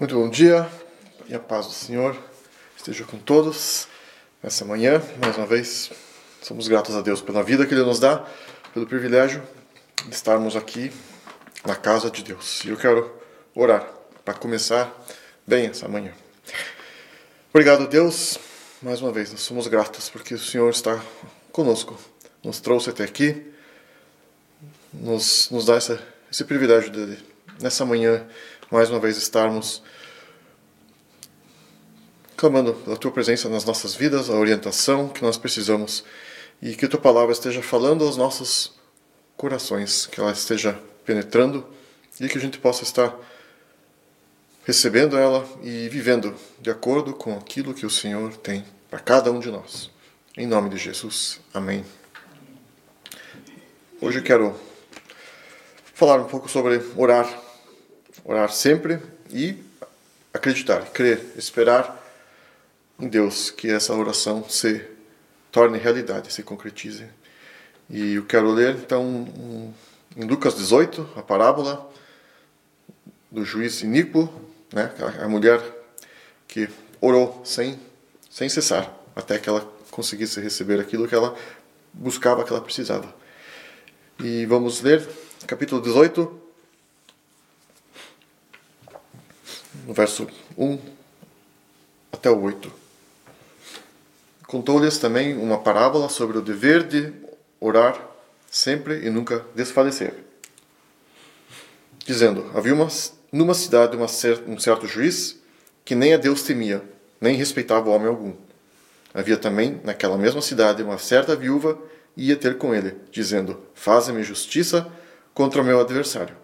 Muito bom dia e a paz do Senhor esteja com todos nessa manhã. Mais uma vez, somos gratos a Deus pela vida que Ele nos dá, pelo privilégio de estarmos aqui na casa de Deus. E eu quero orar para começar bem essa manhã. Obrigado, Deus. Mais uma vez, nós somos gratos porque o Senhor está conosco, nos trouxe até aqui, nos, nos dá essa, esse privilégio de, nessa manhã mais uma vez estarmos clamando pela tua presença nas nossas vidas, a orientação que nós precisamos e que a tua palavra esteja falando aos nossos corações, que ela esteja penetrando e que a gente possa estar recebendo ela e vivendo de acordo com aquilo que o Senhor tem para cada um de nós. Em nome de Jesus. Amém. Hoje eu quero falar um pouco sobre orar orar sempre e acreditar, crer, esperar em Deus que essa oração se torne realidade, se concretize. E eu quero ler então em Lucas 18, a parábola do juiz iníquo, né, a mulher que orou sem, sem cessar, até que ela conseguisse receber aquilo que ela buscava, que ela precisava. E vamos ler capítulo 18, no verso 1 até o 8. Contou-lhes também uma parábola sobre o dever de orar sempre e nunca desfalecer. Dizendo: Havia uma, numa cidade uma, um certo juiz que nem a Deus temia, nem respeitava homem algum. Havia também naquela mesma cidade uma certa viúva ia ter com ele, dizendo: Faze-me justiça contra o meu adversário.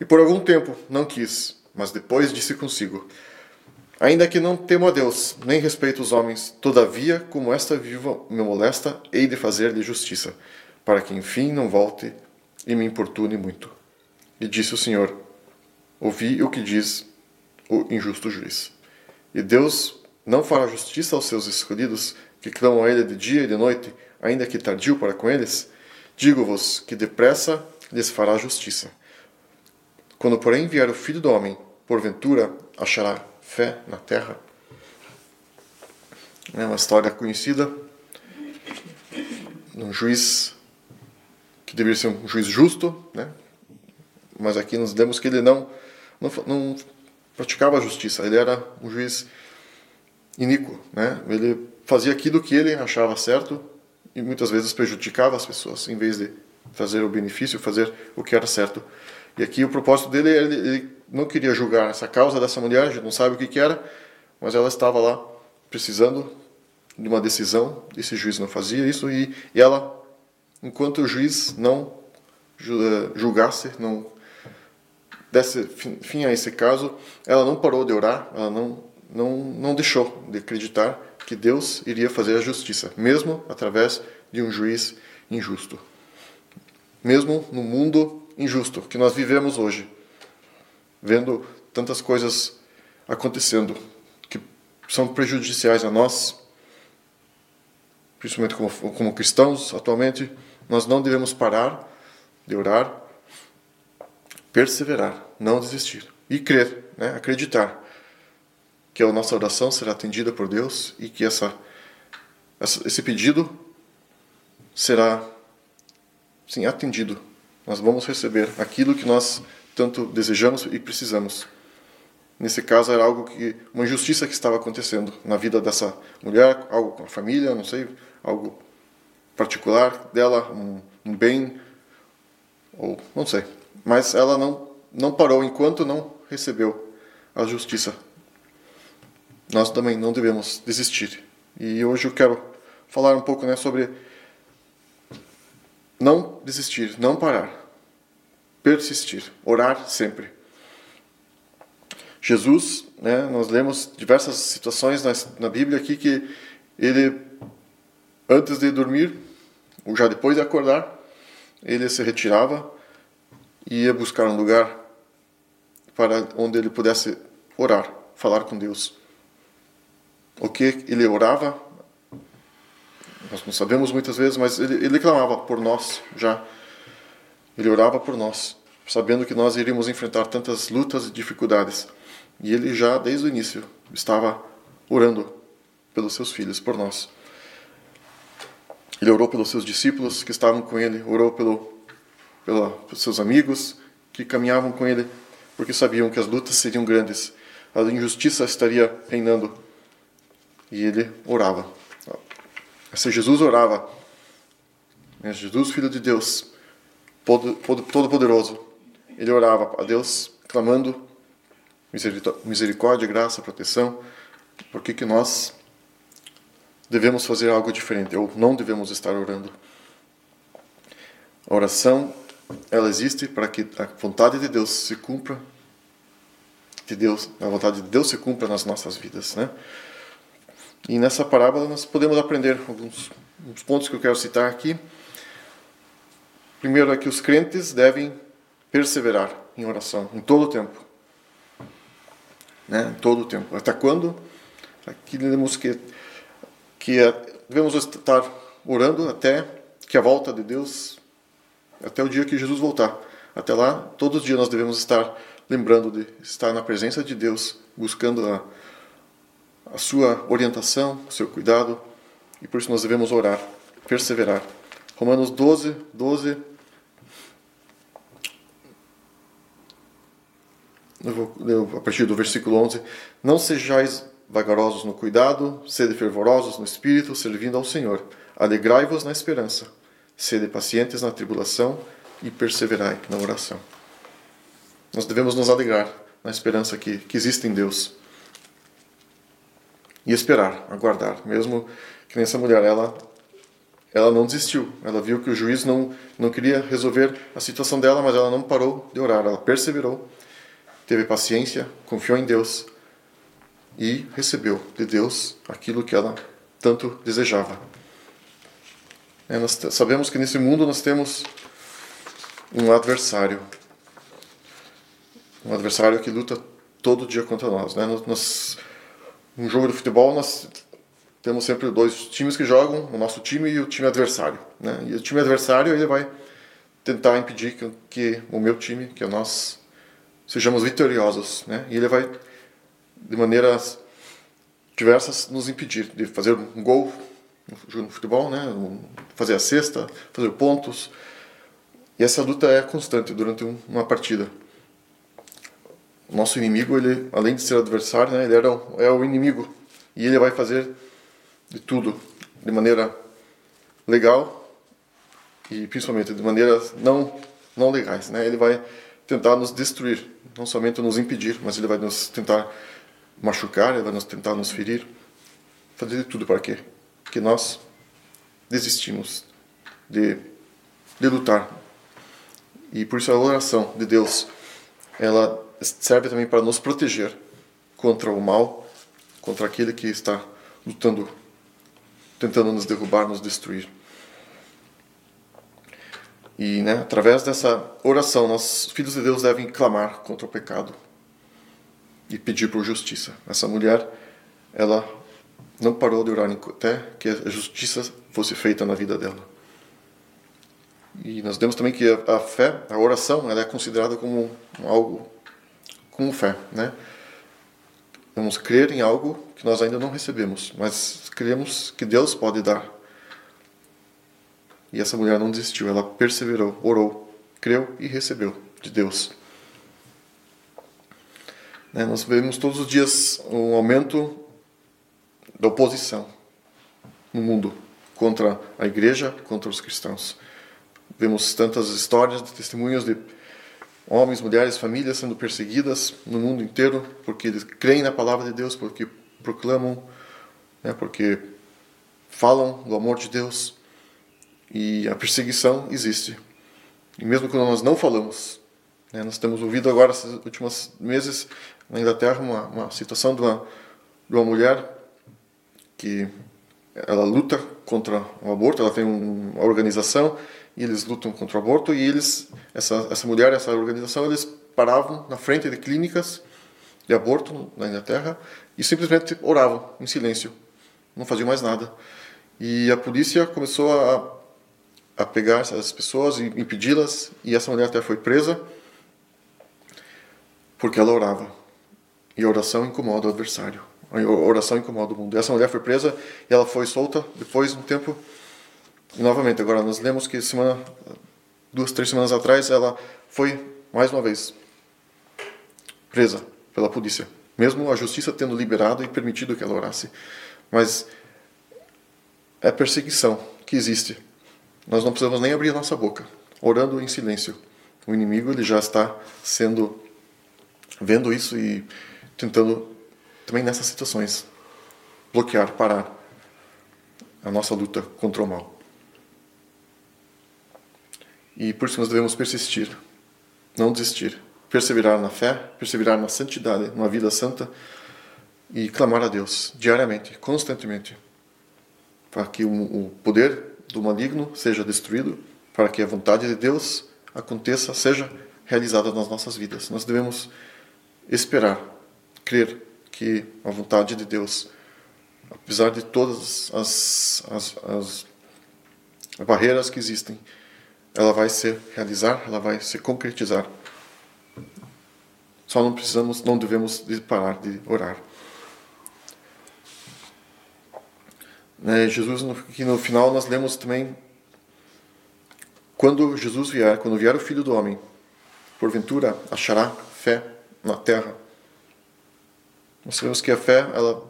E por algum tempo não quis, mas depois disse consigo: Ainda que não temo a Deus, nem respeito os homens, todavia, como esta viva me molesta, hei de fazer-lhe justiça, para que enfim não volte e me importune muito. E disse o Senhor: Ouvi o que diz o injusto juiz. E Deus não fará justiça aos seus escolhidos, que clamam a Ele de dia e de noite, ainda que tardio para com eles? Digo-vos que depressa lhes fará justiça. Quando, porém, vier o Filho do Homem, porventura achará fé na terra? É uma história conhecida de um juiz que deveria ser um juiz justo, né? mas aqui nos demos que ele não, não, não praticava a justiça, ele era um juiz iníquo. Né? Ele fazia aquilo que ele achava certo e muitas vezes prejudicava as pessoas, em vez de fazer o benefício, fazer o que era certo. E aqui o propósito dele, ele, ele não queria julgar essa causa dessa mulher, a gente não sabe o que, que era, mas ela estava lá precisando de uma decisão, esse juiz não fazia isso, e, e ela, enquanto o juiz não julgasse, não desse fim a esse caso, ela não parou de orar, ela não, não, não deixou de acreditar que Deus iria fazer a justiça, mesmo através de um juiz injusto. Mesmo no mundo injusto que nós vivemos hoje, vendo tantas coisas acontecendo que são prejudiciais a nós, principalmente como, como cristãos atualmente, nós não devemos parar de orar, perseverar, não desistir e crer, né? acreditar que a nossa oração será atendida por Deus e que essa, essa esse pedido será sim atendido nós vamos receber aquilo que nós tanto desejamos e precisamos. Nesse caso era algo que uma injustiça que estava acontecendo na vida dessa mulher, algo com a família, não sei, algo particular dela, um, um bem ou não sei. Mas ela não não parou enquanto não recebeu a justiça. Nós também não devemos desistir. E hoje eu quero falar um pouco né, sobre não desistir, não parar. Persistir, orar sempre. Jesus, né, nós lemos diversas situações na, na Bíblia aqui que ele, antes de dormir, ou já depois de acordar, ele se retirava e ia buscar um lugar para onde ele pudesse orar, falar com Deus. O que ele orava nós não sabemos muitas vezes, mas ele, ele clamava por nós já. Ele orava por nós, sabendo que nós iríamos enfrentar tantas lutas e dificuldades. E ele já, desde o início, estava orando pelos seus filhos, por nós. Ele orou pelos seus discípulos que estavam com ele, orou pelo, pela, pelos seus amigos que caminhavam com ele, porque sabiam que as lutas seriam grandes, a injustiça estaria reinando. E ele orava. Se Jesus orava, Jesus, Filho de Deus, Todo-Poderoso, ele orava a Deus, clamando misericórdia, graça, proteção. Por que, que nós devemos fazer algo diferente ou não devemos estar orando? A oração, ela existe para que a vontade de Deus se cumpra, de Deus, a vontade de Deus se cumpra nas nossas vidas, né? E nessa parábola nós podemos aprender alguns, alguns pontos que eu quero citar aqui. Primeiro é que os crentes devem perseverar em oração em todo o tempo. Né? Em todo o tempo. Até quando? Aqui lemos que, que é, devemos estar orando até que a volta de Deus, até o dia que Jesus voltar. Até lá, todos os dias nós devemos estar lembrando de estar na presença de Deus, buscando a, a sua orientação, o seu cuidado, e por isso nós devemos orar, perseverar. Romanos 12, 12. Eu a partir do versículo 11. Não sejais vagarosos no cuidado, sede fervorosos no espírito, servindo ao Senhor. Alegrai-vos na esperança, sede pacientes na tribulação e perseverai na oração. Nós devemos nos alegrar na esperança que, que existe em Deus e esperar, aguardar. Mesmo que nessa mulher, ela, ela não desistiu. Ela viu que o juiz não, não queria resolver a situação dela, mas ela não parou de orar. Ela perseverou, teve paciência, confiou em Deus e recebeu de Deus aquilo que ela tanto desejava. É, nós sabemos que nesse mundo nós temos um adversário, um adversário que luta todo dia contra nós. Né? Nós, um jogo de futebol, nós temos sempre dois times que jogam, o nosso time e o time adversário. Né? E o time adversário ele vai tentar impedir que, que o meu time, que nós, sejamos vitoriosos. Né? E ele vai, de maneiras diversas, nos impedir de fazer um gol no futebol, né? fazer a cesta, fazer pontos. E essa luta é constante durante uma partida nosso inimigo, ele, além de ser adversário, né, ele era, é o inimigo. E ele vai fazer de tudo de maneira legal e principalmente de maneiras não, não legais. Né? Ele vai tentar nos destruir, não somente nos impedir, mas ele vai nos tentar machucar, ele vai nos tentar nos ferir, fazer de tudo para quê? Que nós desistimos de, de lutar. E por isso a oração de Deus, ela serve também para nos proteger contra o mal, contra aquele que está lutando, tentando nos derrubar, nos destruir. E né, através dessa oração, nós, filhos de Deus, devem clamar contra o pecado e pedir por justiça. Essa mulher, ela não parou de orar até que a justiça fosse feita na vida dela. E nós vemos também que a, fé, a oração, ela é considerada como algo com fé, né? Vamos crer em algo que nós ainda não recebemos, mas cremos que Deus pode dar. E essa mulher não desistiu, ela perseverou, orou, creu e recebeu de Deus. Né? Nós vemos todos os dias um aumento da oposição no mundo contra a igreja, contra os cristãos. Vemos tantas histórias testemunhos de homens, mulheres, famílias sendo perseguidas no mundo inteiro porque eles creem na palavra de Deus, porque proclamam, né, porque falam do amor de Deus. E a perseguição existe. E mesmo quando nós não falamos, né, nós temos ouvido agora, esses últimos meses, na Inglaterra, uma, uma situação de uma, de uma mulher que ela luta contra o aborto, ela tem uma organização e eles lutam contra o aborto e eles essa essa mulher essa organização eles paravam na frente de clínicas de aborto na Inglaterra e simplesmente oravam em silêncio não faziam mais nada e a polícia começou a a pegar essas pessoas e impedi-las e essa mulher até foi presa porque ela orava E a oração incomoda o adversário. A oração incomoda o mundo. Essa mulher foi presa e ela foi solta depois de um tempo. E novamente, agora nós lemos que semana, duas, três semanas atrás, ela foi mais uma vez presa pela polícia. Mesmo a justiça tendo liberado e permitido que ela orasse. Mas é perseguição que existe. Nós não precisamos nem abrir nossa boca, orando em silêncio. O inimigo ele já está sendo vendo isso e tentando também nessas situações bloquear, parar a nossa luta contra o mal. E por isso nós devemos persistir, não desistir, perseverar na fé, perseverar na santidade, numa vida santa e clamar a Deus diariamente, constantemente, para que o poder do maligno seja destruído, para que a vontade de Deus aconteça, seja realizada nas nossas vidas. Nós devemos esperar, crer que a vontade de Deus, apesar de todas as, as, as barreiras que existem, ela vai se realizar, ela vai se concretizar. Só não precisamos, não devemos parar de orar. Né, Jesus, que no final nós lemos também, quando Jesus vier, quando vier o Filho do Homem, porventura achará fé na terra. Nós sabemos que a fé, ela,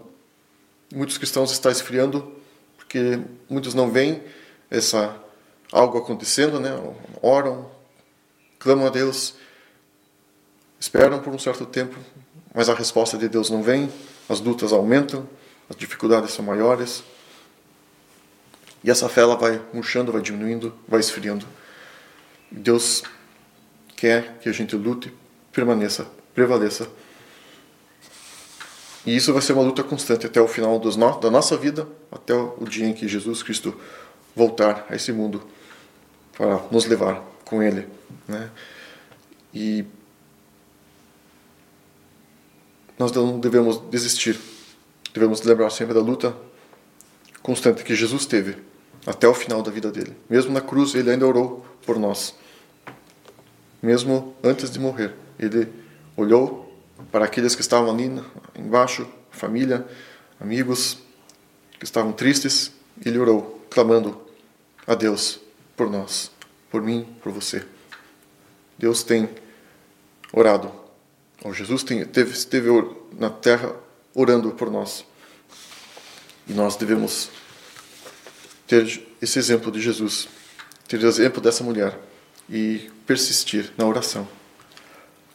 muitos cristãos está esfriando porque muitos não veem essa algo acontecendo, né? Oram, clamam a Deus, esperam por um certo tempo, mas a resposta de Deus não vem, as lutas aumentam, as dificuldades são maiores. E essa fé ela vai murchando, vai diminuindo, vai esfriando. Deus quer que a gente lute, permaneça, prevaleça e isso vai ser uma luta constante até o final no da nossa vida, até o dia em que Jesus Cristo voltar a esse mundo para nos levar com Ele. Né? E nós não devemos desistir, devemos lembrar sempre da luta constante que Jesus teve até o final da vida dele. Mesmo na cruz, ele ainda orou por nós. Mesmo antes de morrer, ele olhou para aqueles que estavam ali embaixo, família, amigos, que estavam tristes, ele orou, clamando a Deus por nós, por mim, por você. Deus tem orado, ou Jesus tem, teve, esteve na terra orando por nós. E nós devemos ter esse exemplo de Jesus, ter o exemplo dessa mulher e persistir na oração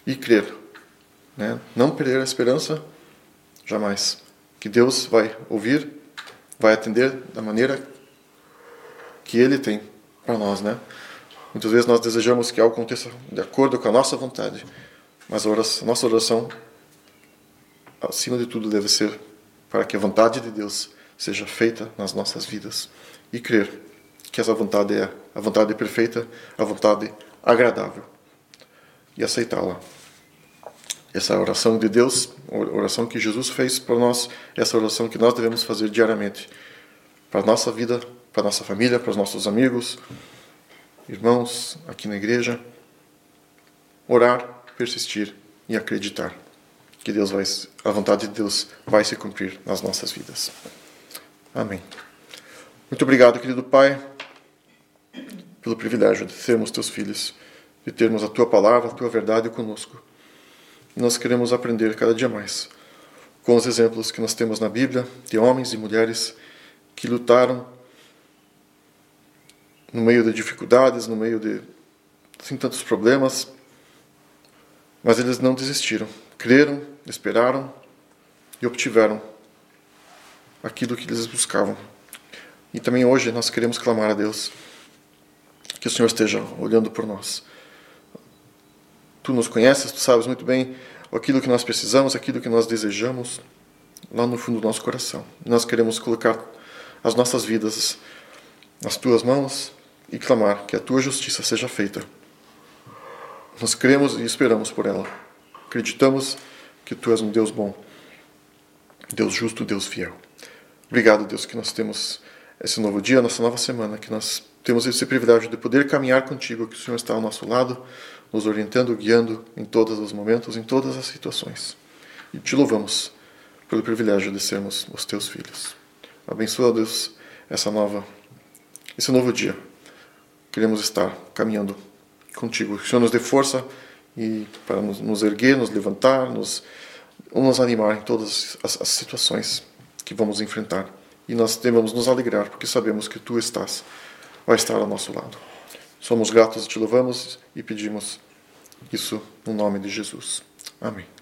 e crer né? Não perder a esperança jamais. Que Deus vai ouvir, vai atender da maneira que Ele tem para nós, né? Muitas vezes nós desejamos que algo aconteça de acordo com a nossa vontade, mas a, oração, a nossa oração, acima de tudo, deve ser para que a vontade de Deus seja feita nas nossas vidas e crer que essa vontade é a vontade perfeita, a vontade agradável e aceitá-la essa oração de Deus, oração que Jesus fez por nós, essa oração que nós devemos fazer diariamente para a nossa vida, para a nossa família, para os nossos amigos, irmãos aqui na igreja. Orar, persistir e acreditar que Deus vai, a vontade de Deus vai se cumprir nas nossas vidas. Amém. Muito obrigado, querido Pai, pelo privilégio de sermos teus filhos, de termos a tua palavra, a tua verdade conosco nós queremos aprender cada dia mais com os exemplos que nós temos na Bíblia de homens e mulheres que lutaram no meio de dificuldades, no meio de sem tantos problemas, mas eles não desistiram, creram, esperaram e obtiveram aquilo que eles buscavam. E também hoje nós queremos clamar a Deus que o Senhor esteja olhando por nós Tu nos conheces, tu sabes muito bem aquilo que nós precisamos, aquilo que nós desejamos lá no fundo do nosso coração. Nós queremos colocar as nossas vidas nas tuas mãos e clamar que a tua justiça seja feita. Nós cremos e esperamos por ela. Acreditamos que tu és um Deus bom, Deus justo, Deus fiel. Obrigado, Deus, que nós temos esse novo dia, nossa nova semana, que nós temos esse privilégio de poder caminhar contigo, que o Senhor está ao nosso lado nos orientando, guiando em todos os momentos, em todas as situações. e te louvamos pelo privilégio de sermos os teus filhos. Abençoa, Deus, essa nova, esse novo dia. Queremos estar caminhando contigo. Que o Senhor nos dê força e para nos, nos erguer, nos levantar, nos, nos animar em todas as, as situações que vamos enfrentar. E nós devemos nos alegrar, porque sabemos que Tu estás, vai estar ao nosso lado. Somos gratos, te louvamos e pedimos isso no nome de Jesus. Amém.